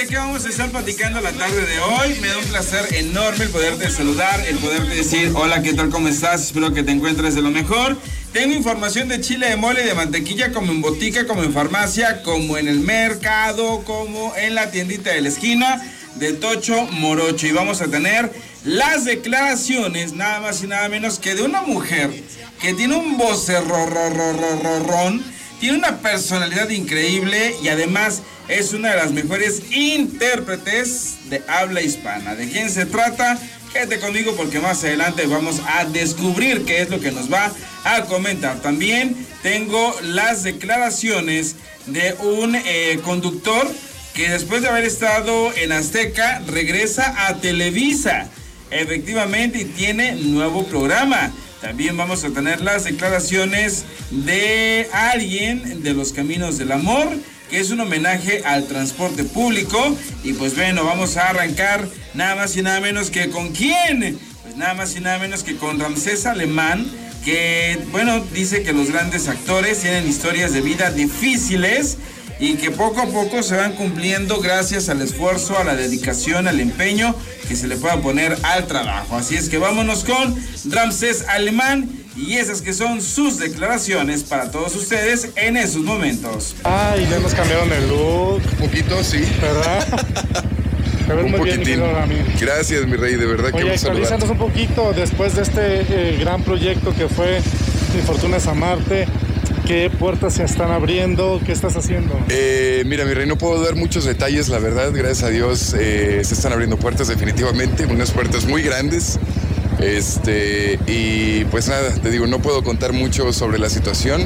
¿de qué vamos a estar platicando la tarde de hoy? Me da un placer enorme el poderte saludar, el poderte decir, hola, ¿qué tal? ¿Cómo estás? Espero que te encuentres de lo mejor. Tengo información de chile de mole de mantequilla como en botica, como en farmacia, como en el mercado, como en la tiendita de la esquina de Tocho Morocho. Y vamos a tener las declaraciones, nada más y nada menos que de una mujer que tiene un vocerrón, tiene una personalidad increíble y además es una de las mejores intérpretes de habla hispana. ¿De quién se trata? Quédate conmigo porque más adelante vamos a descubrir qué es lo que nos va a comentar. También tengo las declaraciones de un eh, conductor que después de haber estado en Azteca regresa a Televisa. Efectivamente, y tiene nuevo programa. También vamos a tener las declaraciones de alguien de los Caminos del Amor, que es un homenaje al transporte público. Y pues bueno, vamos a arrancar nada más y nada menos que con quién. Pues nada más y nada menos que con Ramsés Alemán, que bueno, dice que los grandes actores tienen historias de vida difíciles y que poco a poco se van cumpliendo gracias al esfuerzo, a la dedicación, al empeño que se le pueda poner al trabajo. Así es que vámonos con Ramsés Alemán y esas que son sus declaraciones para todos ustedes en esos momentos. Ay, ya nos cambiaron el look. Un poquito, sí. ¿Verdad? un poquitín. Gracias, mi rey, de verdad Oye, que actualizándonos un poquito después de este eh, gran proyecto que fue Mi Fortuna es Amarte. ¿Qué puertas se están abriendo? ¿Qué estás haciendo? Eh, mira, mi rey, no puedo dar muchos detalles, la verdad. Gracias a Dios eh, se están abriendo puertas definitivamente, unas puertas muy grandes. Este, y pues nada, te digo, no puedo contar mucho sobre la situación,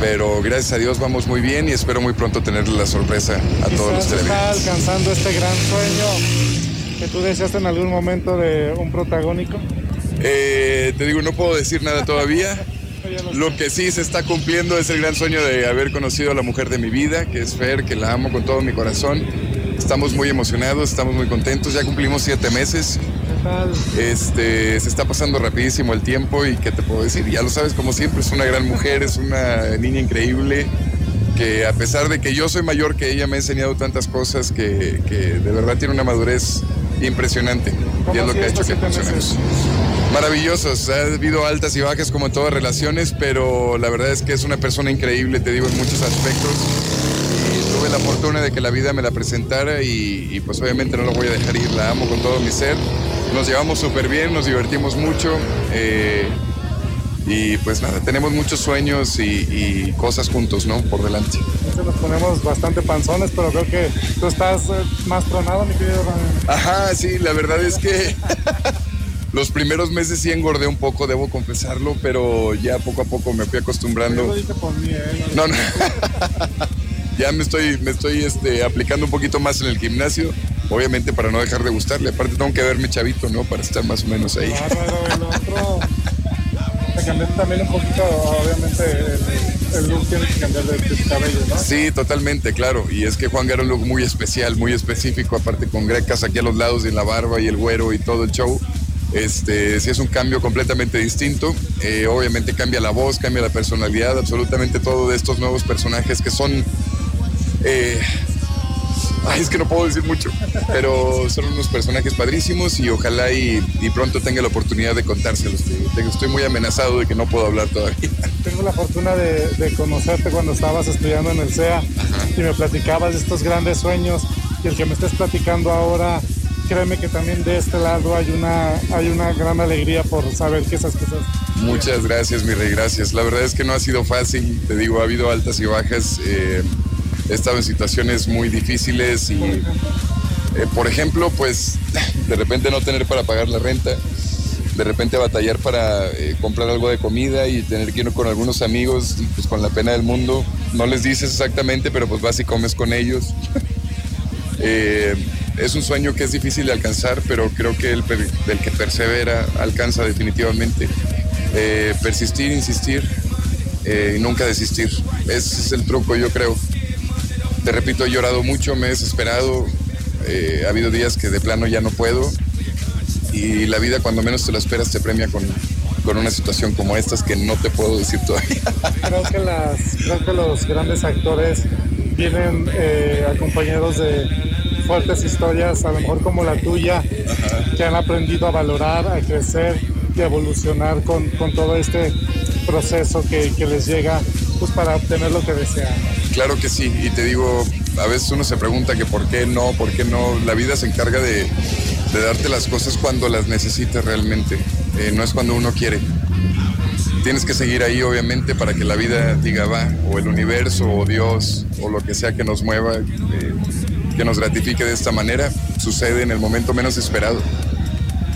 pero gracias a Dios vamos muy bien y espero muy pronto tenerle la sorpresa a todos los televidentes. está alcanzando este gran sueño que tú deseaste en algún momento de un protagónico? Eh, te digo, no puedo decir nada todavía. Lo que sí se está cumpliendo es el gran sueño de haber conocido a la mujer de mi vida, que es Fer, que la amo con todo mi corazón. Estamos muy emocionados, estamos muy contentos. Ya cumplimos siete meses. Este, se está pasando rapidísimo el tiempo y qué te puedo decir, ya lo sabes como siempre, es una gran mujer, es una niña increíble que a pesar de que yo soy mayor que ella me ha enseñado tantas cosas que, de verdad tiene una madurez impresionante y es lo que ha hecho que funcionemos maravillosos. Ha habido altas y bajas como en todas relaciones, pero la verdad es que es una persona increíble, te digo, en muchos aspectos. Y tuve la fortuna de que la vida me la presentara y, pues obviamente no la voy a dejar ir, la amo con todo mi ser. Nos llevamos súper bien, nos divertimos mucho. Eh, y pues nada, tenemos muchos sueños y, cosas juntos, ¿no? Por delante. nos ponemos bastante panzones, pero creo que tú estás eh, más tronado, mi querido Ajá, sí, la verdad es que Los primeros meses sí engordé un poco, debo confesarlo, pero ya poco a poco me fui acostumbrando. ¿eh? No, no. ya me estoy, me estoy este, aplicando un poquito más en el gimnasio, obviamente para no dejar de gustarle. Aparte tengo que verme chavito, ¿no? Para estar más o menos ahí. el otro. cambié también un poquito, obviamente, el, look tiene que cambiar de, cabello, ¿no? Sí, totalmente, claro. Y es que Juan era un look muy especial, muy específico, aparte con grecas aquí a los lados y en la barba y el güero y todo el show. Este, sí es un cambio completamente distinto. Eh, obviamente cambia la voz, cambia la personalidad, absolutamente todo de estos nuevos personajes que son... Eh, ay, es que no puedo decir mucho, pero son unos personajes padrísimos y ojalá y, pronto tenga la oportunidad de contárselos. Estoy muy amenazado de que no puedo hablar todavía. Tengo la fortuna de, conocerte cuando estabas estudiando en el CEA y me platicabas de estos grandes sueños y el que me estés platicando ahora créeme que también de este lado hay una, hay una gran alegría por saber que esas cosas. Muchas gracias, mi rey, gracias. La verdad es que no ha sido fácil, te digo, ha habido altas y bajas. Eh, he estado en situaciones muy difíciles y, eh, por ejemplo, pues de repente no tener para pagar la renta, de repente batallar para eh, comprar algo de comida y tener que ir con algunos amigos y pues con la pena del mundo. No les dices exactamente, pero pues vas y comes con ellos. es un sueño que es difícil de alcanzar, pero creo que el, que persevera alcanza definitivamente. Eh, persistir, insistir eh, y nunca desistir. Ese es el truco, yo creo. Te repito, he llorado mucho, me he desesperado. Eh, ha habido días que de plano ya no puedo. Y la vida, cuando menos te lo esperas, te premia con, con una situación como estas que no te puedo decir todavía. Creo que, las, creo que los grandes actores vienen acompañados de fuertes historias, a lo mejor como la tuya, que han aprendido a valorar, a crecer y a evolucionar con, con todo este proceso que, que, les llega pues para obtener lo que desean. Claro que sí, y te digo, a veces uno se pregunta que por qué no, por qué no, la vida se encarga de, de darte las cosas cuando las necesitas realmente, eh, no es cuando uno quiere tienes que seguir ahí obviamente para que la vida diga va, o el universo, o Dios, o lo que sea que nos mueva, eh, que nos gratifique de esta manera, sucede en el momento menos esperado.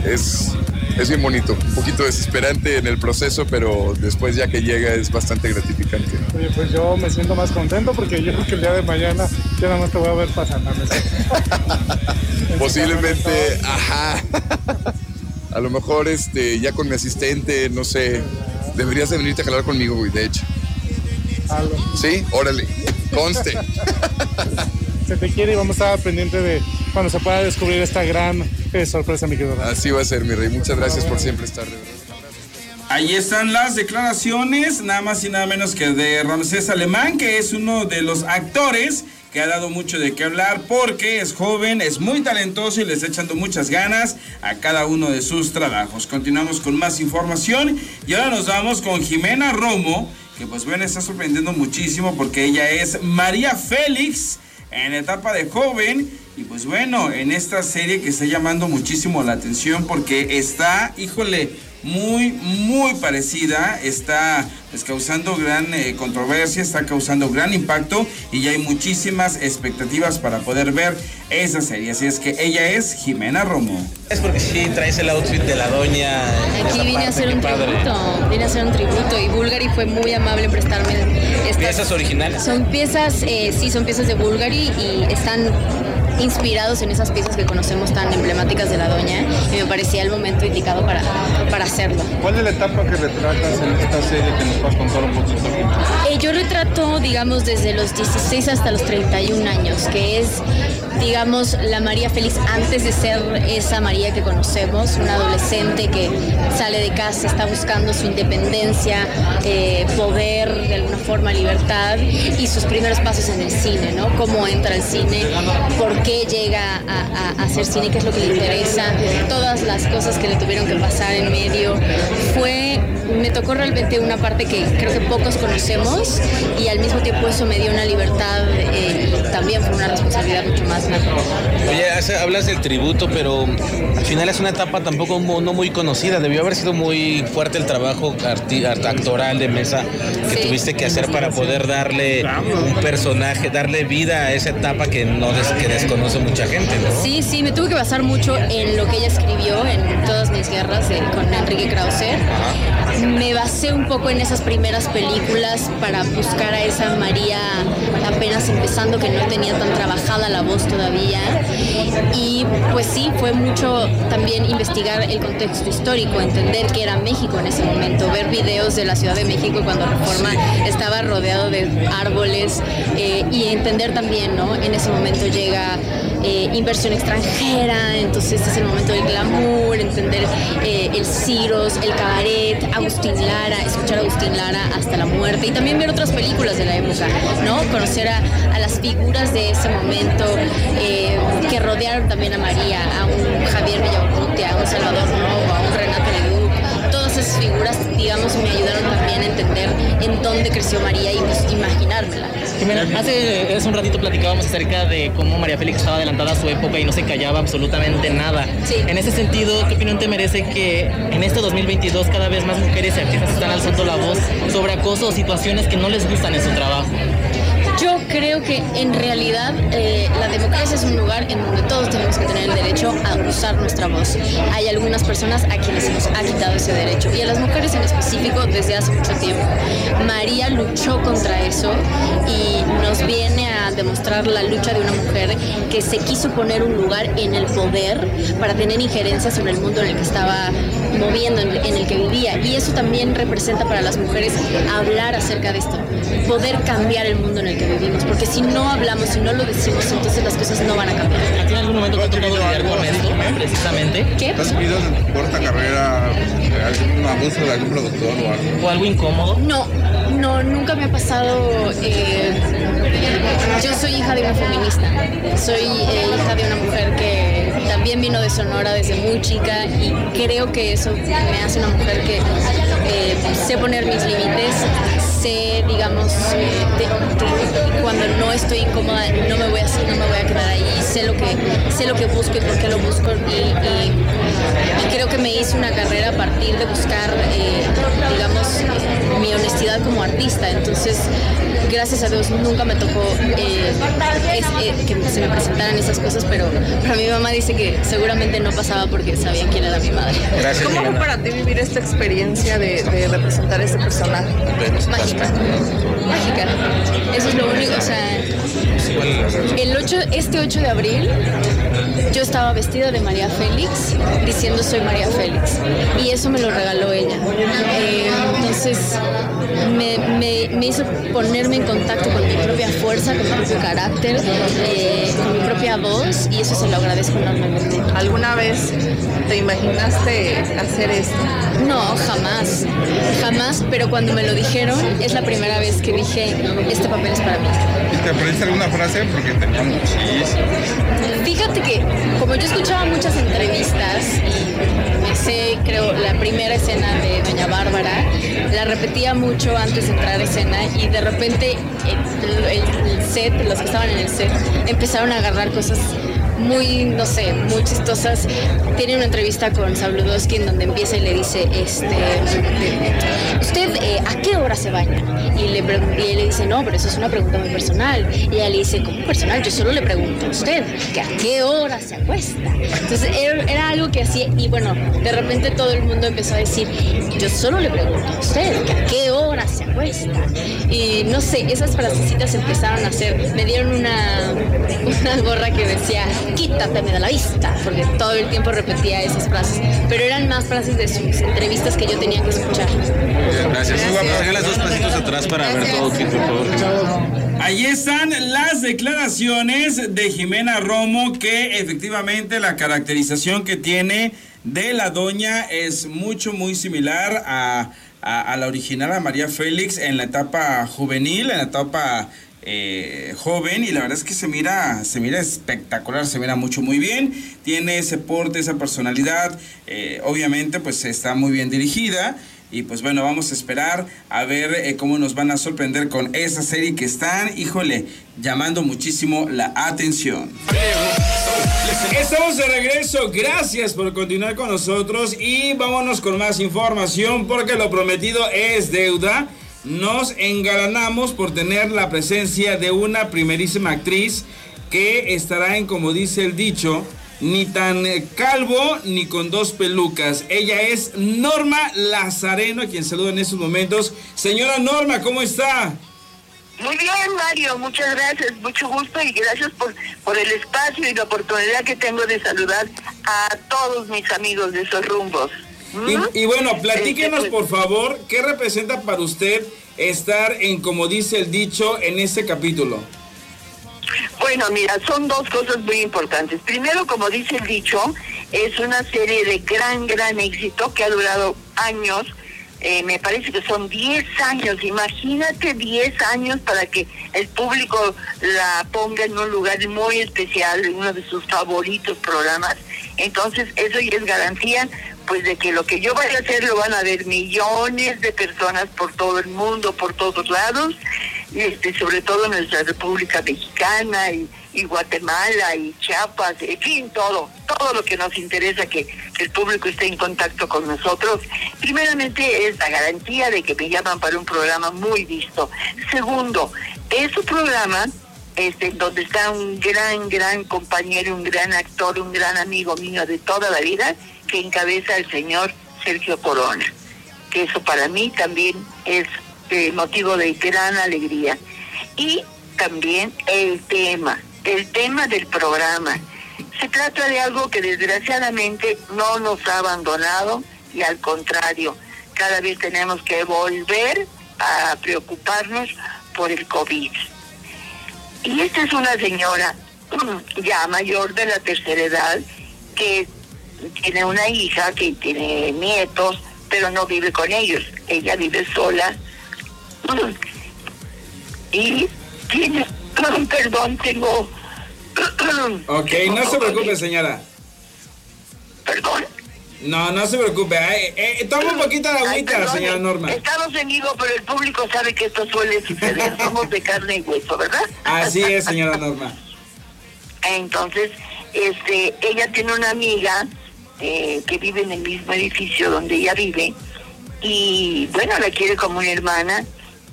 Es, es bien bonito, un poquito desesperante en el proceso, pero después ya que llega es bastante gratificante. Oye, pues yo me siento más contento porque yo creo que el día de mañana ya nada más te voy a ver pasando. Posiblemente, ajá. A lo mejor este, ya con mi asistente, no sé, Deberías de venirte a jalar conmigo, güey, de hecho. Sí, órale, conste. se te quiere y vamos a estar pendiente de cuando se pueda descubrir esta gran eh, sorpresa, mi querido. Así va a ser, mi rey. Muchas gracias por siempre estar. Ahí están las declaraciones, nada más y nada menos que de Ramsés Alemán, que es uno de los actores que ha dado mucho de qué hablar porque es joven, es muy talentoso y le está echando muchas ganas a cada uno de sus trabajos. Continuamos con más información y ahora nos vamos con Jimena Romo, que pues bueno, está sorprendiendo muchísimo porque ella es María Félix en etapa de joven. Y pues bueno, en esta serie que está llamando muchísimo la atención porque está, híjole, muy, muy parecida, está pues, causando gran eh, controversia, está causando gran impacto y ya hay muchísimas expectativas para poder ver esa serie. Así es que ella es Jimena Romo. Es porque sí traes el outfit de la doña. Aquí vine a hacer un tributo, vine a hacer un tributo y Bulgari fue muy amable en prestarme estas piezas originales. Son piezas, eh, sí, son piezas de Bulgari y están inspirados en esas piezas que conocemos tan emblemáticas de la doña y me parecía el momento indicado para, para hacerlo. ¿Cuál es la etapa que retratas en esta serie que nos puedes contar un poquito? Eh, yo retrato, digamos, desde los 16 hasta los 31 años, que es digamos, la María Félix antes de ser esa María que conocemos, una adolescente que sale de casa, está buscando su independencia, eh, poder, de alguna forma, libertad, y sus primeros pasos en el cine, ¿no? Cómo entra al cine, por qué llega a, hacer cine, qué es lo que le interesa, todas las cosas que le tuvieron que pasar en medio. Fue me tocó realmente una parte que creo que pocos conocemos y al mismo tiempo eso me dio una libertad eh, y también fue una responsabilidad mucho más grande. Oye, hablas del tributo, pero al final es una etapa tampoco no muy conocida. Debió haber sido muy fuerte el trabajo actoral de mesa que tuviste que hacer para poder darle un personaje, darle vida a esa etapa que no que desconoce mucha gente, Sí, sí, me tuve que basar mucho en lo que ella escribió en todas mis guerras con Enrique Krauser me basé un poco en esas primeras películas para buscar a esa María apenas empezando que no tenía tan trabajada la voz todavía. Y pues sí fue mucho también investigar el contexto histórico entender que era México en ese momento ver videos de la Ciudad de México cuando Reforma estaba rodeado de árboles eh, y entender también no en ese momento llega eh, inversión extranjera, entonces es el momento del glamour, entender eh, el Ciros, el cabaret, Agustín Lara, escuchar a Agustín Lara hasta la muerte y también ver otras películas de la época, ¿no? Conocer a, las figuras de ese momento eh, que rodearon también a María, a un Javier Villaurrutia, a un Salvador Novo, a un Renato. Esas figuras, digamos, me ayudaron también a entender en dónde creció María y pues, imaginármela. hace, hace un ratito platicábamos acerca de cómo María Félix estaba adelantada a su época y no se callaba absolutamente nada. En ese sentido, ¿qué opinión te merece que en este 2022 cada vez más mujeres y artistas están alzando la voz sobre acoso o situaciones que no les gustan en su trabajo? Yo creo que en realidad eh, la democracia es un lugar en donde todos tenemos que tener el derecho a usar nuestra voz. Hay algunas personas a quienes se nos ha quitado ese derecho y a las mujeres en específico desde hace mucho tiempo. María luchó contra eso y nos viene a demostrar la lucha de una mujer que se quiso poner un lugar en el poder para tener injerencia sobre el mundo en el que estaba moviendo, en el que vivía. Y eso también representa para las mujeres hablar acerca de esto, poder cambiar el mundo en el que vivimos, porque si no hablamos, si no lo decimos, entonces las cosas no van a cambiar. ¿A ti en algún momento te ha tocado lidiar con esto, precisamente? ¿Qué? ¿Has vivido en tu corta carrera algún abuso de algún productor o algo? ¿O algo incómodo? No, no, nunca me ha pasado... Eh, yo soy hija de una feminista, soy eh, hija de una mujer que también vino de Sonora desde muy chica y creo que eso me hace una mujer que eh, sé poner mis límites, sé, digamos, cuando no estoy incómoda no me voy a hacer, no me voy a quedar ahí, sé lo que, sé lo que busco y por qué lo busco y, creo que me hice una carrera a partir de buscar, digamos, mi honestidad como artista. Entonces, gracias a Dios nunca me tocó eh, eh, que se me presentaran esas cosas, pero, pero mi mamá dice que seguramente no pasaba porque sabía quién era mi madre. ¿Cómo fue para ti vivir esta experiencia de, representar ese personaje? Mágica. Mágica. Eso es lo único, o sea, el 8, este 8 de abril yo estaba vestida de María Félix diciendo soy María Félix y eso me lo regaló ella. Eh, entonces me, me, hizo ponerme en contacto con mi propia fuerza, con mi propio carácter, eh, con mi propia voz y eso se lo agradezco enormemente. ¿Alguna vez te imaginaste hacer esto? No, jamás, jamás, pero cuando me lo dijeron es la primera vez que dije, este papel es para mí. ¿Y te aprendiste alguna frase? Porque tenía muchísimas. Fíjate que como yo escuchaba muchas entrevistas y sé, creo, la primera escena de Doña Bárbara, la repetía mucho antes de entrar a escena y de repente el, el set, los que estaban en el set, empezaron a agarrar cosas muy, no sé, muy chistosas. Tiene una entrevista con Sabludowski en donde empieza y le dice, este, ¿usted eh, a qué hora se baña? Y, le y él le dice, no, pero eso es una pregunta muy personal. Y ella le dice, ¿cómo personal? Yo solo le pregunto a usted, que a qué hora se acuesta. Entonces era, algo que hacía, y bueno, de repente todo el mundo empezó a decir, yo solo le pregunto a usted, que a qué hora se acuesta. Y no sé, esas frasecitas empezaron a hacer, me dieron una, una gorra que decía, quítateme de la vista, porque todo el tiempo repetía esas frases, pero eran más frases de sus entrevistas que yo tenía que escuchar. Gracias. Gracias. las dos pasitos atrás para ver todo, por favor. Ahí están las declaraciones de Jimena Romo, que efectivamente la caracterización que tiene de la doña es mucho, muy similar a, a la original, a María Félix, en la etapa juvenil, en la etapa eh, joven y la verdad es que se mira, se mira espectacular, se mira mucho muy bien, tiene ese porte, esa personalidad, eh, obviamente pues está muy bien dirigida y pues bueno, vamos a esperar a ver eh, cómo nos van a sorprender con esa serie que están, híjole, llamando muchísimo la atención. Estamos de regreso, gracias por continuar con nosotros y vámonos con más información porque lo prometido es deuda nos engalanamos por tener la presencia de una primerísima actriz que estará en, como dice el dicho, ni tan calvo ni con dos pelucas. Ella es Norma Lazareno, a quien saludo en estos momentos. Señora Norma, ¿cómo está? Muy bien, Mario, muchas gracias, mucho gusto y gracias por, por el espacio y la oportunidad que tengo de saludar a todos mis amigos de esos rumbos. Y, bueno, platíquenos este, por favor, ¿qué representa para usted estar en, como dice el dicho, en este capítulo? Bueno, mira, son dos cosas muy importantes. Primero, como dice el dicho, es una serie de gran, gran éxito que ha durado años. Eh, me parece que son 10 años. Imagínate 10 años para que el público la ponga en un lugar muy especial, en uno de sus favoritos programas. Entonces, eso ya es garantía pues de que lo que yo vaya a hacer lo van a ver millones de personas por todo el mundo, por todos lados, este, sobre todo en nuestra República Mexicana y, Guatemala y Chiapas, en fin, todo, todo lo que nos interesa que, el público esté en contacto con nosotros. Primeramente es la garantía de que me llaman para un programa muy visto. Segundo, es un programa este, donde está un gran, gran compañero, un gran actor, un gran amigo mío de toda la vida, que encabeza el señor Sergio Corona, que eso para mí también es motivo de gran alegría. Y también el tema, el tema del programa. Se trata de algo que desgraciadamente no nos ha abandonado y al contrario, cada vez tenemos que volver a preocuparnos por el COVID. Y esta es una señora ya mayor de la tercera edad que tiene una hija que tiene nietos, pero no vive con ellos. Ella vive sola y tiene Perdón, tengo... ok, no se preocupe, señora. ¿Perdón? No, no se preocupe. eh, toma un poquito de agüita, señora Norma. Estamos en vivo, pero el público sabe que esto suele suceder. Somos de carne y hueso, ¿verdad? Así es, señora Norma. Entonces, este, ella tiene una amiga eh, que vive en el mismo edificio donde ella vive y, bueno, la quiere como una hermana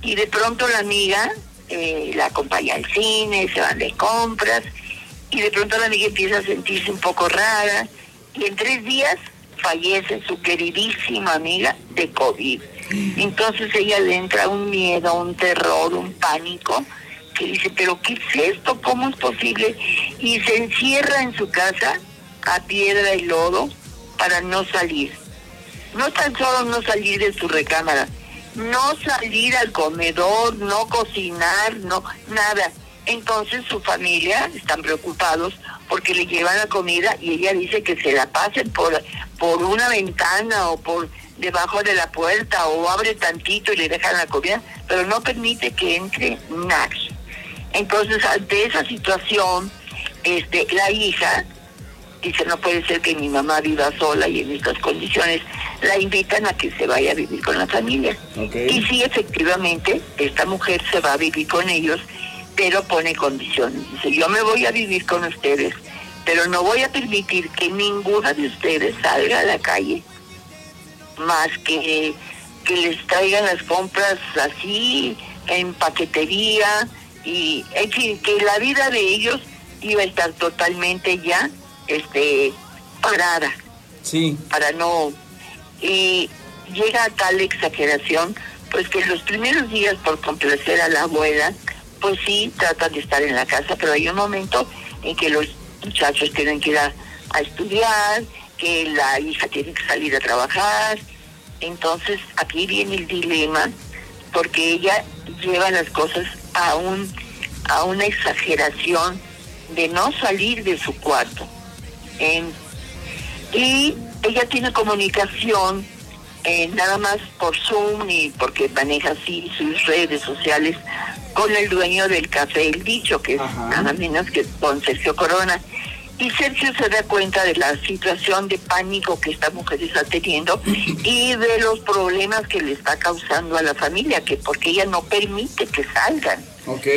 y de pronto la amiga eh, la acompaña al cine, se van de compras y de pronto la amiga empieza a sentirse un poco rara y en tres días fallece su queridísima amiga de COVID. Entonces ella le entra un miedo, un terror, un pánico, que dice, pero ¿qué es esto? ¿Cómo es posible? Y se encierra en su casa a piedra y lodo para no salir. No tan solo no salir de su recámara, no salir al comedor, no cocinar, no, nada. Entonces su familia están preocupados porque le llevan la comida y ella dice que se la pasen por, por una ventana o por debajo de la puerta o abre tantito y le dejan la comida, pero no permite que entre nadie. Entonces, ante esa situación, este, la hija dice, no puede ser que mi mamá viva sola y en estas condiciones, la invitan a que se vaya a vivir con la familia. Y sí, efectivamente, esta mujer se va a vivir con ellos pero pone condiciones. Dice, yo me voy a vivir con ustedes, pero no voy a permitir que ninguna de ustedes salga a la calle, más que que les traigan las compras así, en paquetería, y en fin, que la vida de ellos iba a estar totalmente ya este parada. Sí. Para no... Y llega a tal exageración, pues que los primeros días por complacer a la abuela, pues sí, tratan de estar en la casa, pero hay un momento en que los muchachos tienen que ir a, estudiar, que la hija tiene que salir a trabajar. Entonces aquí viene el dilema, porque ella lleva las cosas a, un, a una exageración de no salir de su cuarto. Y ella tiene comunicación eh, nada más por Zoom y porque maneja así sus redes sociales con el dueño del café El Dicho, que es nada menos que con Sergio Corona. Y Sergio se da cuenta de la situación de pánico que esta mujer está teniendo y de los problemas que le está causando a la familia, que porque ella no permite que salgan. Ok.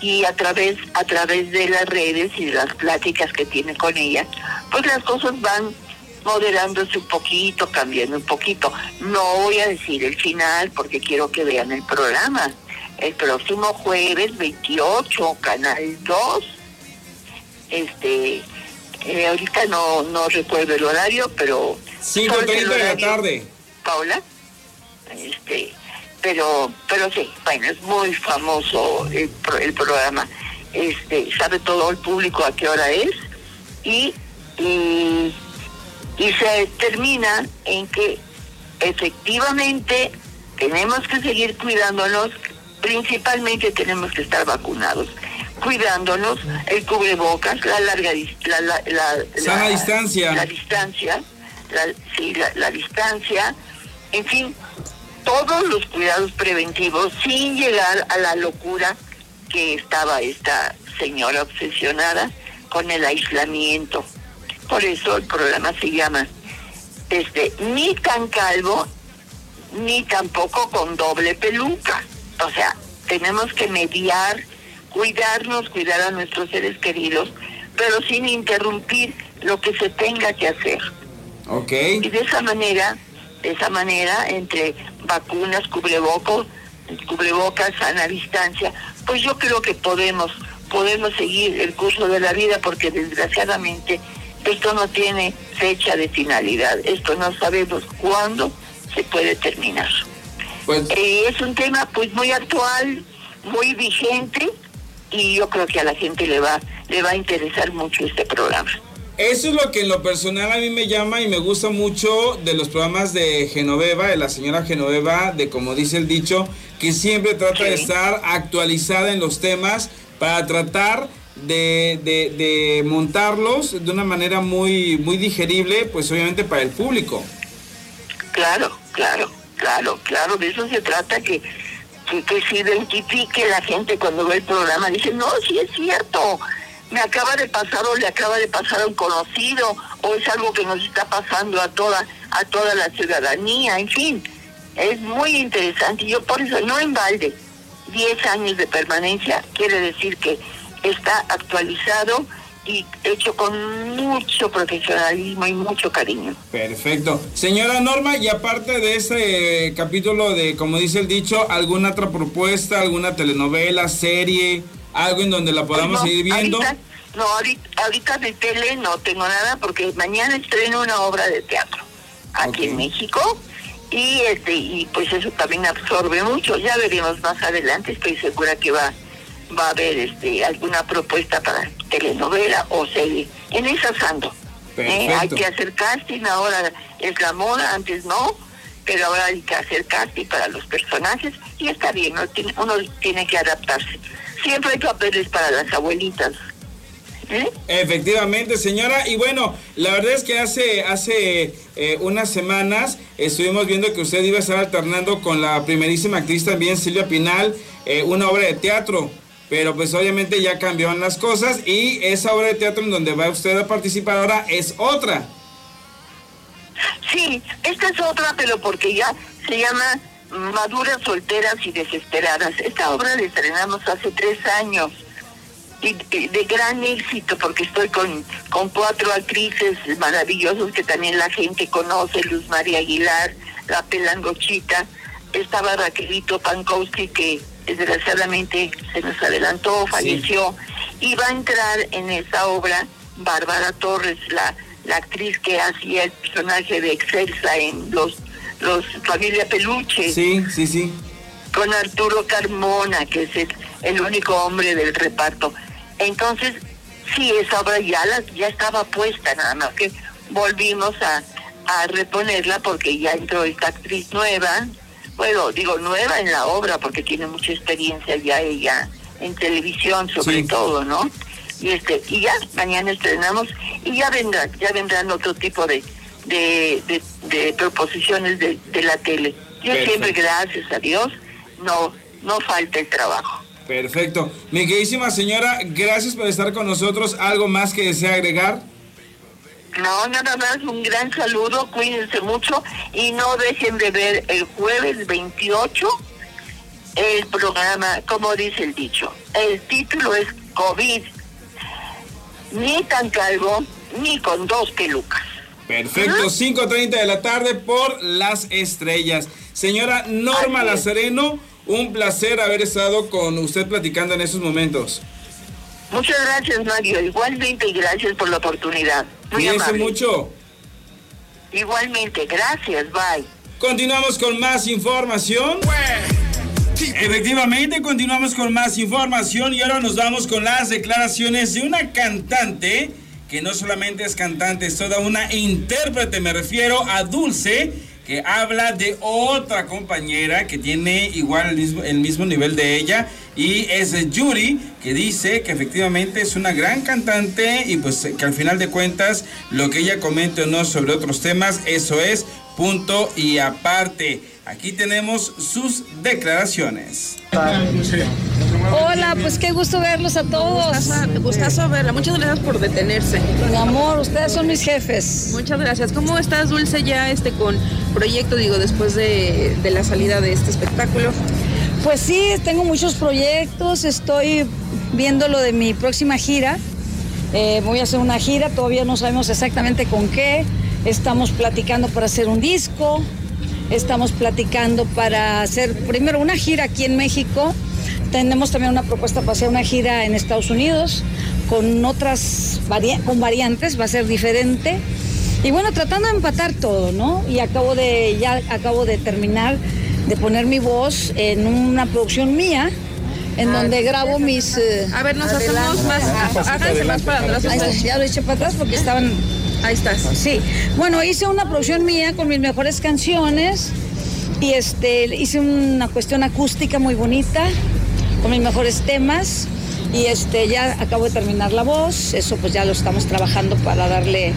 Y a través, a través de las redes y de las pláticas que tiene con ella, pues las cosas van moderándose un poquito, cambiando un poquito. No voy a decir el final porque quiero que vean el programa el próximo jueves 28, Canal 2. Este, eh, ahorita no, no recuerdo el horario, pero... 5.30 de la tarde. Paula. Este, pero, pero sí, bueno, es muy famoso el, el programa. Este, sabe todo el público a qué hora es y, y, y se termina en que efectivamente tenemos que seguir cuidándonos, principalmente tenemos que estar vacunados, cuidándonos, el cubrebocas, la larga la, la, la, distancia. La distancia, sí, la, distancia, en fin, todos los cuidados preventivos sin llegar a la locura que estaba esta señora obsesionada con el aislamiento. Por eso el programa se llama este, ni tan calvo, ni tampoco con doble peluca. O sea, tenemos que mediar, cuidarnos, cuidar a nuestros seres queridos, pero sin interrumpir lo que se tenga que hacer. Ok. Y de esa manera, de esa manera, entre vacunas, cubrebocas, cubrebocas, sana distancia, pues yo creo que podemos, podemos seguir el curso de la vida porque desgraciadamente esto no tiene fecha de finalidad, esto no sabemos cuándo se puede terminar. Pues, eh, es un tema pues muy actual, muy vigente y yo creo que a la gente le va, le va a interesar mucho este programa. Eso es lo que en lo personal a mí me llama y me gusta mucho de los programas de Genoveva, de la señora Genoveva, de como dice el dicho, que siempre trata de estar actualizada en los temas para tratar de, de, de, montarlos de una manera muy, muy digerible, pues obviamente para el público. Claro, claro, claro, claro, de eso se trata que que, que se identifique la gente cuando ve el programa. Dice, no, sí es cierto, me acaba de pasar o le acaba de pasar a un conocido, o es algo que nos está pasando a toda, a toda la ciudadanía, en fin. Es muy interesante. Yo por eso, no en balde, 10 años de permanencia quiere decir que está actualizado y hecho con mucho profesionalismo y mucho cariño. Perfecto. Señora Norma, y aparte de este capítulo de, como dice el dicho, ¿alguna otra propuesta, alguna telenovela, serie, algo en donde la podamos seguir viendo? no, ahorita, de tele no tengo nada porque mañana estreno una obra de teatro aquí en México y este y pues eso también absorbe mucho. Ya veremos más adelante, estoy segura que va va a haber este alguna propuesta para telenovela o serie. En esa ando. ¿eh? hay que hacer casting, ahora es la moda, antes no, pero ahora hay que hacer casting para los personajes y está bien, uno tiene, uno tiene que adaptarse. Siempre hay papeles para las abuelitas. ¿Eh? Efectivamente, señora. Y bueno, la verdad es que hace, hace eh, unas semanas estuvimos viendo que usted iba a estar alternando con la primerísima actriz también, Silvia Pinal, eh, una obra de teatro. Pero pues obviamente ya cambiaron las cosas y esa obra de teatro en donde va usted a participar ahora es otra. Sí, esta es otra, pero porque ya se llama Maduras, Solteras y Desesperadas. Esta obra la estrenamos hace tres años y de, gran éxito porque estoy con, con cuatro actrices maravillosas que también la gente conoce, Luz María Aguilar, La Pelangochita, estaba Raquelito Pankowski que desgraciadamente se nos adelantó, falleció, y va a entrar en esa obra Bárbara Torres, la, la actriz que hacía el personaje de Excelsa en los, los Familia Peluche. Sí, sí, sí. Con Arturo Carmona, que es el, el único hombre del reparto. Entonces, sí, esa obra ya, la, ya estaba puesta, nada más que volvimos a, a reponerla porque ya entró esta actriz nueva, bueno, digo nueva en la obra porque tiene mucha experiencia ya ella en televisión sobre todo, ¿no? Y este y ya mañana estrenamos y ya vendrán, ya vendrán otro tipo de de, de, proposiciones de, de, la tele. Yo siempre gracias a Dios no no falta el trabajo. Perfecto. Mi queridísima señora, gracias por estar con nosotros. ¿Algo más que desea agregar? No, nada más un gran saludo, cuídense mucho y no dejen de ver el jueves 28 el programa, como dice el dicho. El título es COVID, ni tan calvo, ni con dos pelucas. Perfecto, 5.30 de la tarde por Las Estrellas. Señora Norma Lazareno, un placer haber estado con usted platicando en estos momentos. Muchas gracias, Mario. Igualmente y gracias por la oportunidad. Muy mucho. Igualmente, gracias, bye. Continuamos con más información. Efectivamente, continuamos con más información y ahora nos vamos con las declaraciones de una cantante que no solamente es cantante, es toda una intérprete, me refiero a Dulce, que habla de otra compañera que tiene igual el mismo, el mismo nivel de ella y es Yuri, que dice que efectivamente es una gran cantante y pues que al final de cuentas lo que ella comente o no sobre otros temas, eso es punto y aparte. Aquí tenemos sus declaraciones. Hola, pues qué gusto verlos a todos. Gustazo, verla. Muchas gracias por detenerse. Mi amor, ustedes son mis jefes. Muchas gracias. ¿Cómo estás, Dulce, ya este con proyecto, digo, después de, la salida de este espectáculo? Pues sí, tengo muchos proyectos. Estoy viendo lo de mi próxima gira. Eh, voy a hacer una gira, todavía no sabemos exactamente con qué. Estamos platicando para hacer un disco. Estamos platicando para hacer primero una gira aquí en México tenemos también una propuesta para hacer una gira en Estados Unidos con otras con variantes, va a ser diferente. Y bueno, tratando de empatar todo, ¿no? Y acabo de, ya acabo de terminar de poner mi voz en una producción mía, en ah, donde grabo mis... Eh, a ver, nos hacemos más, háganse más para atrás. ya lo eché para atrás porque estaban... Ahí estás. Sí. Bueno, hice una producción mía con mis mejores canciones y este, hice una cuestión acústica muy bonita con mis mejores temas. Y este ya acabo de terminar la voz, eso pues ya lo estamos trabajando para darle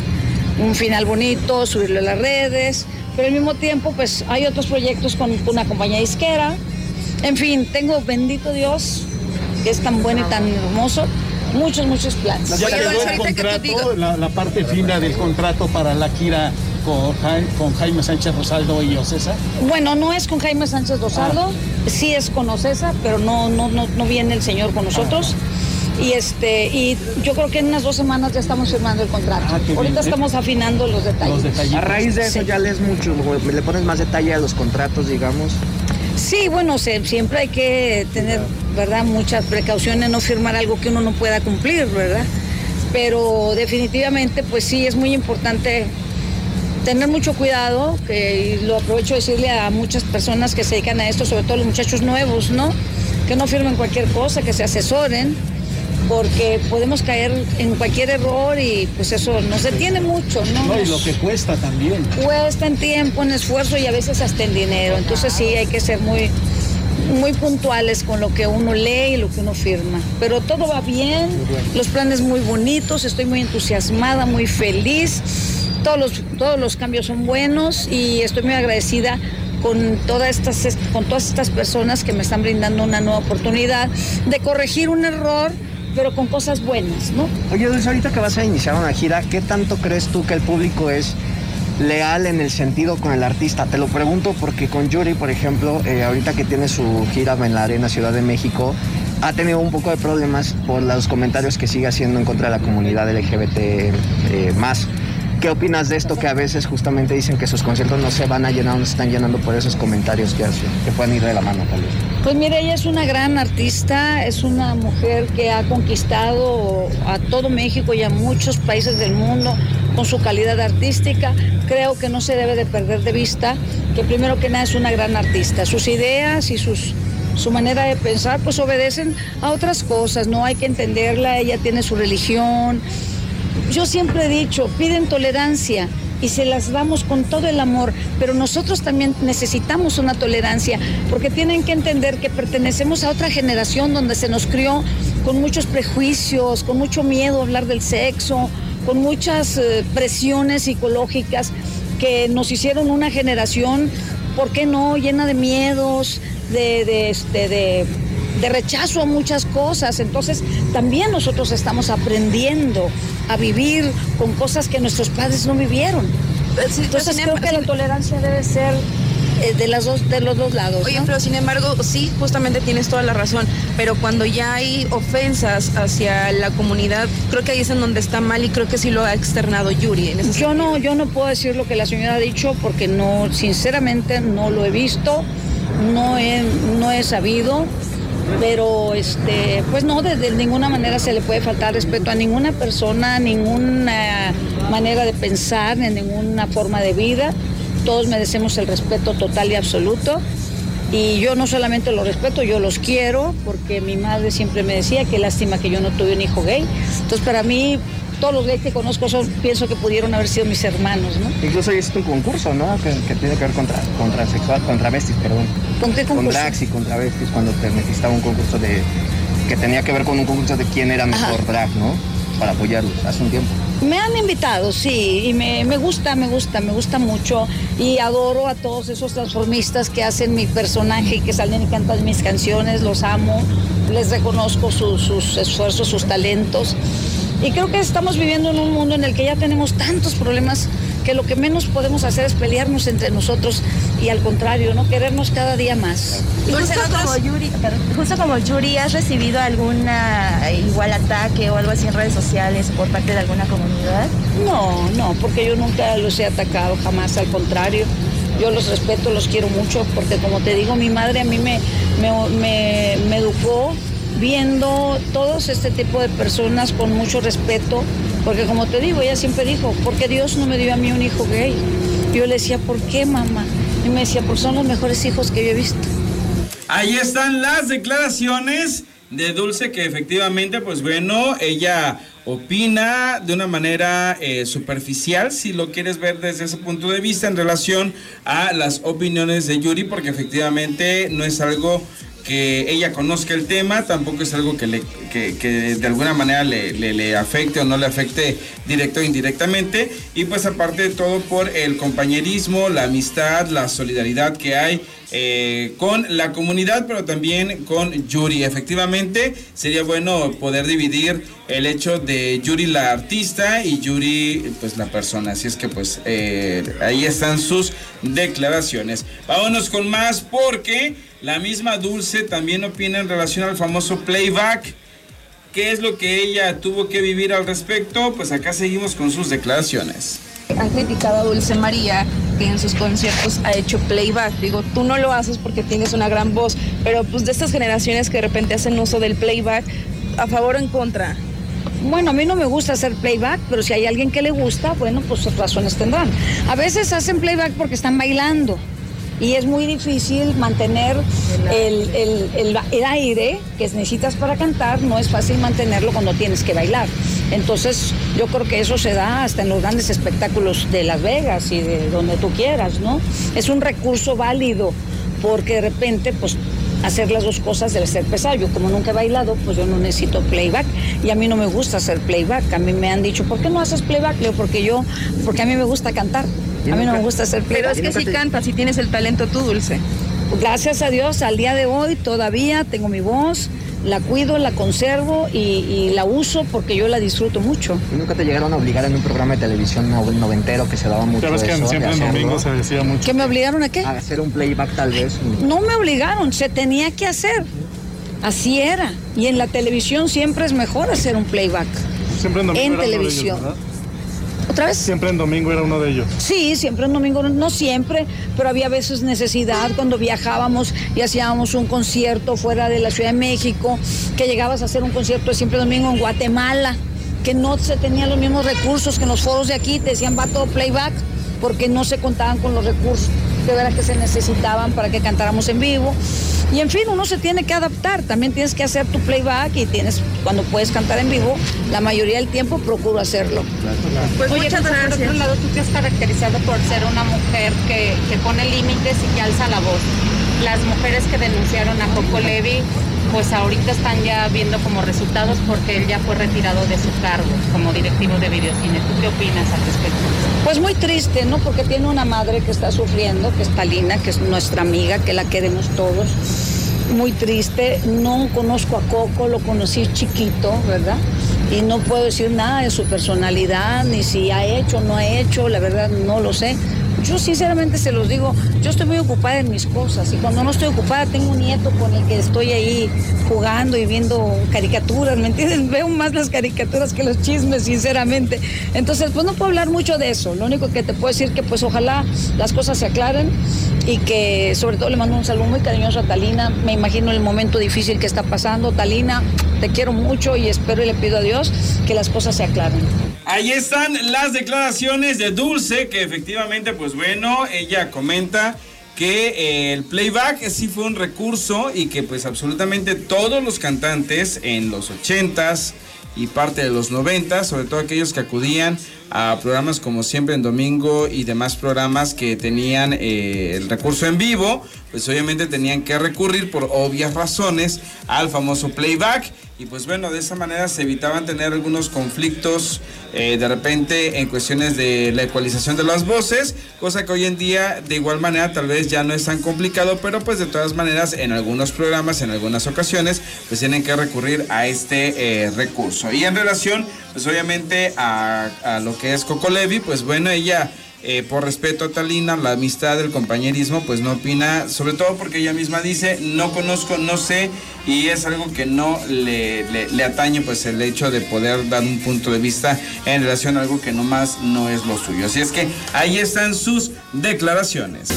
un final bonito, subirlo a las redes, pero al mismo tiempo pues hay otros proyectos con una compañía disquera. En fin, tengo bendito Dios, que es tan bueno y tan hermoso, muchos, muchos planes. Ya quedó el contrato, la, la, parte fina del contrato para la gira con, con Jaime Sánchez Rosaldo y Ocesa. Bueno, no es con Jaime Sánchez Rosaldo, ah. sí es con Ocesa, pero no, no, no, no viene el señor con nosotros. Ah. Y este y yo creo que en unas dos semanas ya estamos firmando el contrato. Ah, Ahorita estamos afinando los detalles. a raíz de eso ya lees mucho, le pones más detalle a los contratos, digamos. Sí, bueno, siempre hay que tener, ¿verdad? Muchas precauciones, no firmar algo que uno no pueda cumplir, ¿verdad? Pero definitivamente, pues sí, es muy importante tener mucho cuidado, que lo aprovecho de decirle a muchas personas que se dedican a esto, sobre todo los muchachos nuevos, ¿no? Que no firmen cualquier cosa, que se asesoren, porque podemos caer en cualquier error y pues eso nos detiene mucho, ¿no? No, y lo que cuesta también. Cuesta en tiempo, en esfuerzo y a veces hasta en dinero. Entonces sí hay que ser muy, muy puntuales con lo que uno lee y lo que uno firma. Pero todo va bien, los planes muy bonitos, estoy muy entusiasmada, muy feliz. Todos los, todos los cambios son buenos y estoy muy agradecida con todas, estas, con todas estas personas que me están brindando una nueva oportunidad de corregir un error pero con cosas buenas. Oye, Dulce, ahorita que vas a iniciar una gira, ¿qué tanto crees tú que el público es leal en el sentido con el artista? Te lo pregunto porque con Yuri, por ejemplo, eh, ahorita que tiene su gira en la Arena Ciudad de México, ha tenido un poco de problemas por los comentarios que sigue haciendo en contra de la comunidad LGBT eh, más. ¿Qué opinas de esto que a veces justamente dicen que sus conciertos no se van a llenar, no se están llenando por esos comentarios que hacen, que pueden ir de la mano tal vez? Pues mire, ella es una gran artista, es una mujer que ha conquistado a todo México y a muchos países del mundo con su calidad artística. Creo que no se debe de perder de vista que primero que nada es una gran artista. Sus ideas y sus su manera de pensar pues obedecen a otras cosas, no hay que entenderla, ella tiene su religión, yo siempre he dicho, piden tolerancia y se las damos con todo el amor, pero nosotros también necesitamos una tolerancia, porque tienen que entender que pertenecemos a otra generación donde se nos crió con muchos prejuicios, con mucho miedo a hablar del sexo, con muchas eh, presiones psicológicas que nos hicieron una generación, ¿por qué no?, llena de miedos, de, este, de de rechazo a muchas cosas. Entonces, también nosotros estamos aprendiendo a vivir con cosas que nuestros padres no vivieron. Entonces, creo que la tolerancia debe ser eh, de las dos de los dos lados. Oye, pero sin embargo, sí, justamente tienes toda la razón, pero cuando ya hay ofensas hacia la comunidad, creo que ahí es en donde está mal y creo que sí lo ha externado Yuri. yo no yo no puedo decir lo que la señora ha dicho porque no sinceramente no lo he visto, no he no he sabido pero este pues no de, ninguna manera se le puede faltar respeto a ninguna persona ninguna manera de pensar ni ninguna forma de vida todos merecemos el respeto total y absoluto y yo no solamente los respeto, yo los quiero, porque mi madre siempre me decía que lástima que yo no tuve un hijo gay. Entonces, para mí, todos los gays que conozco son, pienso que pudieron haber sido mis hermanos, ¿no? Incluso hiciste un concurso, ¿no? Que, tiene que ver contra, contra sexual, contra vestis, perdón. ¿Con qué concurso? Con drags y contra vestis, cuando te metiste a un concurso de... que tenía que ver con un concurso de quién era mejor drag, ¿no? Para apoyarlos, hace un tiempo. Me han invitado, sí, y me, me, gusta, me gusta, me gusta mucho y adoro a todos esos transformistas que hacen mi personaje y que salen y cantan mis canciones, los amo, les reconozco sus esfuerzos, sus talentos y creo que estamos viviendo en un mundo en el que ya tenemos tantos problemas que lo que menos podemos hacer es pelearnos entre nosotros y al contrario, ¿no? Querernos cada día más. justo, como Yuri, justo como Yuri, ¿has recibido alguna igual ataque o algo así en redes sociales por parte de alguna comunidad? No, no, porque yo nunca los he atacado, jamás, al contrario. Yo los respeto, los quiero mucho, porque como te digo, mi madre a mí me, me, me educó viendo todos este tipo de personas con mucho respeto, porque como te digo, ella siempre dijo, porque Dios no me dio a mí un hijo gay? Yo le decía, ¿por qué mamá? Y me decía, porque son los mejores hijos que yo he visto. Ahí están las declaraciones de Dulce que efectivamente, pues bueno, ella opina de una manera eh, superficial, si lo quieres ver desde ese punto de vista, en relación a las opiniones de Yuri, porque efectivamente no es algo que ella conozca el tema, tampoco es algo que, le, que, que de alguna manera le, le, afecte o no le afecte directo o indirectamente. Y pues aparte de todo por el compañerismo, la amistad, la solidaridad que hay eh, con la comunidad, pero también con Yuri. Efectivamente, sería bueno poder dividir el hecho de Yuri la artista y Yuri pues la persona. Así es que pues eh, ahí están sus declaraciones. Vámonos con más porque la misma Dulce también opina en relación al famoso playback. ¿Qué es lo que ella tuvo que vivir al respecto? Pues acá seguimos con sus declaraciones han criticado a Dulce María que en sus conciertos ha hecho playback. Digo, tú no lo haces porque tienes una gran voz, pero pues de estas generaciones que de repente hacen uso del playback, ¿a favor o en contra? Bueno, a mí no me gusta hacer playback, pero si hay alguien que le gusta, bueno, pues razones tendrán. A veces hacen playback porque están bailando y es muy difícil mantener el, aire que necesitas para cantar, no es fácil mantenerlo cuando tienes que bailar. Entonces yo creo que eso se da hasta en los grandes espectáculos de Las Vegas y de donde tú quieras, ¿no? Es un recurso válido porque de repente pues hacer las dos cosas debe ser pesado. Yo como nunca he bailado, pues yo no necesito playback y a mí no me gusta hacer playback. A mí me han dicho, ¿por qué no haces playback? Leo, porque yo, porque a mí me gusta cantar. A mí no me gusta hacer playback. Pero es que si cantas, si tienes el talento tú, Dulce. Gracias a Dios, al día de hoy todavía tengo mi voz, la cuido, la conservo y, la uso porque yo la disfruto mucho. ¿Y nunca te llegaron a obligar en un programa de televisión noventero que se daba mucho Sabes que siempre en domingo se decía mucho. ¿Que me obligaron a qué? A hacer un playback tal vez. No me obligaron, se tenía que hacer. Así era. Y en la televisión siempre es mejor hacer un playback. Siempre en, en televisión. ¿Otra vez? Siempre en domingo era uno de ellos. Sí, siempre en domingo, no siempre, pero había veces necesidad cuando viajábamos y hacíamos un concierto fuera de la Ciudad de México, que llegabas a hacer un concierto de siempre domingo en Guatemala, que no se tenían los mismos recursos que en los foros de aquí, te decían va todo playback, porque no se contaban con los recursos de verdad que se necesitaban para que cantáramos en vivo. Y en fin, uno se tiene que adaptar, también tienes que hacer tu playback y tienes, cuando puedes cantar en vivo, la mayoría del tiempo procuro hacerlo. Pues Oye, muchas gracias. por otro lado, tú te has caracterizado por ser una mujer que, que pone límites y que alza la voz. Las mujeres que denunciaron a Coco Levi pues ahorita están ya viendo como resultados porque él ya fue retirado de su cargo como directivo de videocine. ¿Tú qué opinas al respecto? Pues muy triste, ¿no? Porque tiene una madre que está sufriendo, que es Talina, que es nuestra amiga, que la queremos todos. Muy triste. No conozco a Coco, lo conocí chiquito, ¿verdad? Y no puedo decir nada de su personalidad, ni si ha hecho o no ha hecho, la verdad no lo sé yo sinceramente se los digo, yo estoy muy ocupada en mis cosas y cuando no estoy ocupada tengo un nieto con el que estoy ahí jugando y viendo caricaturas, ¿me entiendes? Veo más las caricaturas que los chismes, sinceramente. Entonces, pues no puedo hablar mucho de eso. Lo único que te puedo decir que pues ojalá las cosas se aclaren y que sobre todo le mando un saludo muy cariñoso a Talina. Me imagino el momento difícil que está pasando. Talina, te quiero mucho y espero y le pido a Dios que las cosas se aclaren. Ahí están las declaraciones de Dulce, que efectivamente, pues bueno, ella comenta que eh, el playback sí fue un recurso y que pues absolutamente todos los cantantes en los 80s y parte de los 90, sobre todo aquellos que acudían a programas como siempre en domingo y demás programas que tenían eh, el recurso en vivo, pues obviamente tenían que recurrir por obvias razones al famoso playback y pues bueno, de esa manera se evitaban tener algunos conflictos eh, de repente en cuestiones de la ecualización de las voces, cosa que hoy en día de igual manera tal vez ya no es tan complicado, pero pues de todas maneras en algunos programas, en algunas ocasiones, pues tienen que recurrir a este eh, recurso. Y en relación, pues obviamente a, a lo que es Coco Levi, pues bueno, ella eh, por respeto a Talina, la amistad, el compañerismo, pues no opina, sobre todo porque ella misma dice, no conozco, no sé, y es algo que no le, le, atañe pues el hecho de poder dar un punto de vista en relación a algo que nomás no es lo suyo. Así es que ahí están sus declaraciones.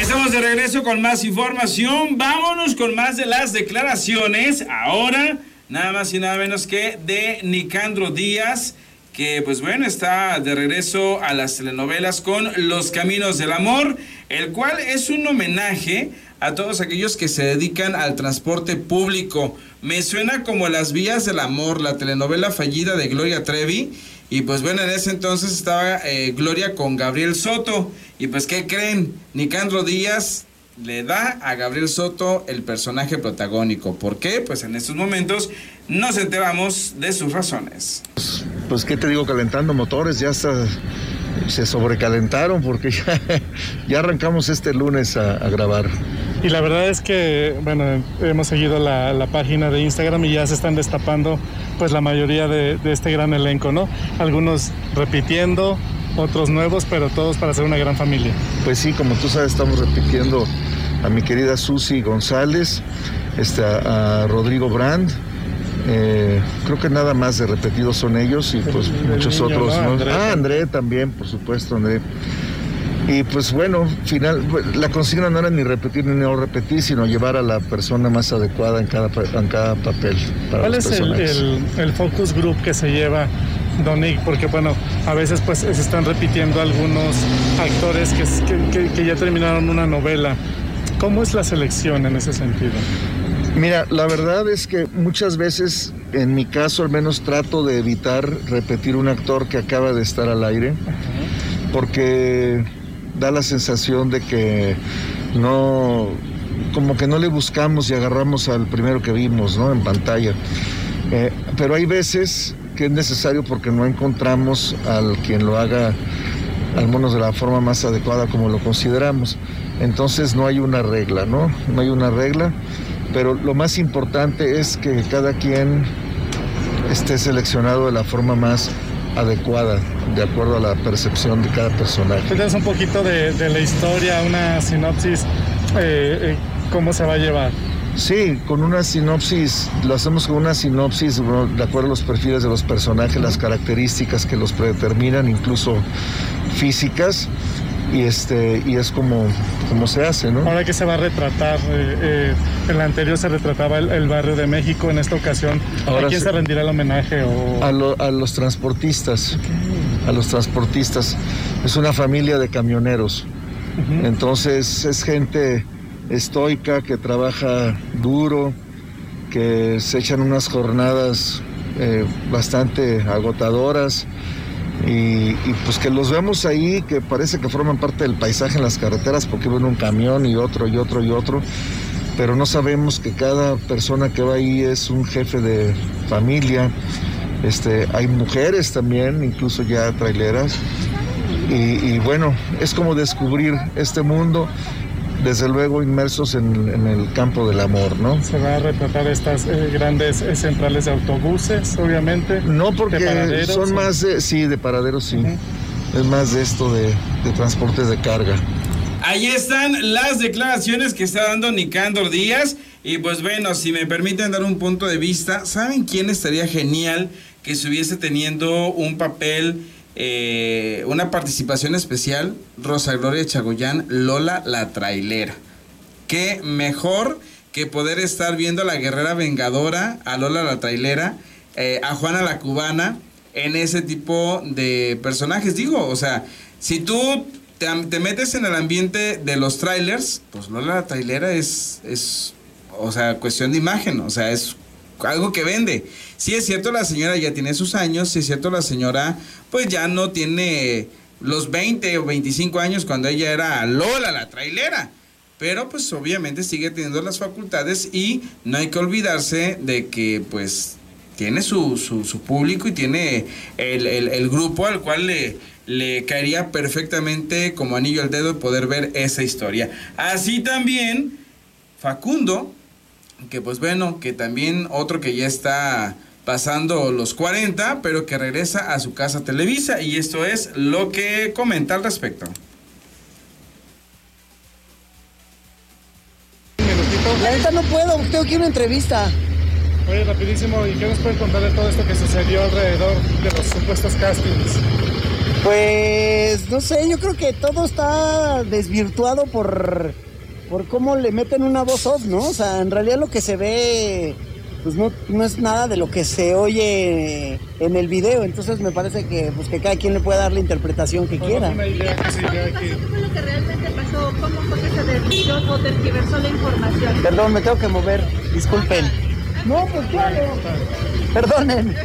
Estamos de regreso con más información, vámonos con más de las declaraciones, ahora nada más y nada menos que de Nicandro Díaz que pues bueno, está de regreso a las telenovelas con Los Caminos del Amor, el cual es un homenaje a todos aquellos que se dedican al transporte público. Me suena como Las Vías del Amor, la telenovela fallida de Gloria Trevi. Y pues bueno, en ese entonces estaba eh, Gloria con Gabriel Soto. Y pues, ¿qué creen? Nicandro Díaz le da a Gabriel Soto el personaje protagónico. ¿Por qué? Pues en estos momentos nos enteramos de sus razones. Pues, ¿qué te digo? Calentando motores, ya está, se sobrecalentaron porque ya, arrancamos este lunes a, grabar. Y la verdad es que, bueno, hemos seguido la, página de Instagram y ya se están destapando pues la mayoría de, de este gran elenco, ¿no? Algunos repitiendo, otros nuevos, pero todos para ser una gran familia. Pues sí, como tú sabes, estamos repitiendo a mi querida Susi González, este, a, Rodrigo Brand. Eh, creo que nada más de repetidos son ellos y pues muchos otros. Ah, André también, por supuesto, André. Y pues bueno, final, la consigna no era ni repetir ni no repetir, sino llevar a la persona más adecuada en cada, en cada papel. ¿Cuál es el, el, focus group que se lleva Don Nick, porque bueno, a veces pues se están repitiendo algunos actores que, que, ya terminaron una novela. ¿Cómo es la selección en ese sentido? Mira, la verdad es que muchas veces, en mi caso al menos, trato de evitar repetir un actor que acaba de estar al aire, porque da la sensación de que no, como que no le buscamos y agarramos al primero que vimos, ¿no? En pantalla. Eh, pero hay veces que es necesario porque no encontramos al quien lo haga, al menos de la forma más adecuada como lo consideramos. Entonces no hay una regla, ¿no? No hay una regla, pero lo más importante es que cada quien esté seleccionado de la forma más adecuada, de acuerdo a la percepción de cada personaje. Tienes un poquito de, la historia, una sinopsis, eh, eh, ¿cómo se va a llevar? Sí, con una sinopsis, lo hacemos con una sinopsis de acuerdo a los perfiles de los personajes, las características que los predeterminan, incluso físicas, y este y es como, como se hace, ¿no? Ahora que se va a retratar, eh, eh, en la anterior se retrataba el, barrio de México, en esta ocasión, ¿a quién se, rendirá el homenaje? A, los transportistas, a los transportistas. Es una familia de camioneros, entonces es gente estoica, que trabaja duro, que se echan unas jornadas eh, bastante agotadoras y, pues que los vemos ahí, que parece que forman parte del paisaje en las carreteras porque ven un camión y otro y otro y otro, pero no sabemos que cada persona que va ahí es un jefe de familia. Este, hay mujeres también, incluso ya traileras. y bueno, es como descubrir este mundo desde luego inmersos en, el campo del amor, ¿no? Se va a retratar estas eh, grandes eh, centrales de autobuses, obviamente. No, porque son más, de, sí, de paraderos, sí. Es más de esto de, transportes de carga. Ahí están las declaraciones que está dando Nicandor Díaz. Y pues bueno, si me permiten dar un punto de vista, ¿saben quién estaría genial que estuviese teniendo un papel eh, una participación especial, Rosa Gloria Chagoyán, Lola la trailera. Qué mejor que poder estar viendo a la guerrera vengadora, a Lola la trailera, eh, a Juana la cubana, en ese tipo de personajes. Digo, o sea, si tú te, metes en el ambiente de los trailers, pues Lola la trailera es, es, o sea, cuestión de imagen, o sea, es algo que vende. Sí es cierto, la señora ya tiene sus años, sí es cierto, la señora pues ya no tiene los 20 o 25 años cuando ella era Lola, la trailera. Pero pues obviamente sigue teniendo las facultades y no hay que olvidarse de que pues tiene su, su, público y tiene el, grupo al cual le, le caería perfectamente como anillo al dedo poder ver esa historia. Así también Facundo, que pues bueno, que también otro que ya está pasando los 40, pero que regresa a su casa Televisa y esto es lo que comenta al respecto. La neta no puedo, tengo que ir a una entrevista. Oye, rapidísimo, ¿y qué nos pueden contar de todo esto que sucedió alrededor de los supuestos castings? Pues, no sé, yo creo que todo está desvirtuado por, por cómo le meten una voz off, ¿no? O sea, en realidad lo que se ve pues no, no es nada de lo que se oye en el video, entonces me parece que, pues que cada quien le puede dar la interpretación que quiera. Una idea, ¿Qué fue lo que realmente pasó? ¿Cómo fue que se desvió o tergiversó la información? Perdón, me tengo que mover, disculpen. No, pues claro. Perdonen.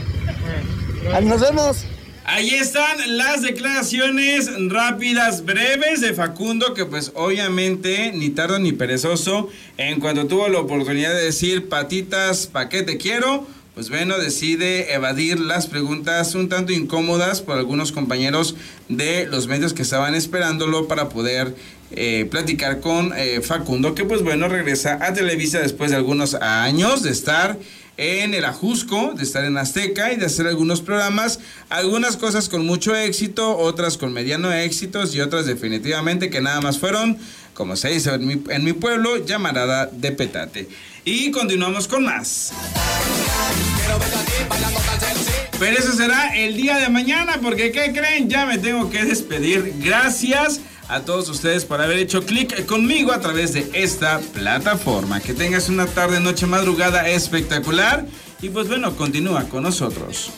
Nos vemos. Ahí están las declaraciones rápidas, breves de Facundo, que pues obviamente ni tardo ni perezoso, en cuanto tuvo la oportunidad de decir patitas, ¿pa' qué te quiero? Pues bueno, decide evadir las preguntas un tanto incómodas por algunos compañeros de los medios que estaban esperándolo para poder eh, platicar con eh, Facundo, que pues bueno, regresa a Televisa después de algunos años de estar en el Ajusco, de estar en Azteca y de hacer algunos programas, algunas cosas con mucho éxito, otras con mediano éxitos y otras definitivamente que nada más fueron, como se dice en mi, en mi pueblo, llamarada de petate. Y continuamos con más. Pero eso será el día de mañana, porque ¿qué creen? Ya me tengo que despedir. Gracias a todos ustedes por haber hecho clic conmigo a través de esta plataforma. Que tengas una tarde, noche, madrugada espectacular. Y pues bueno, continúa con nosotros.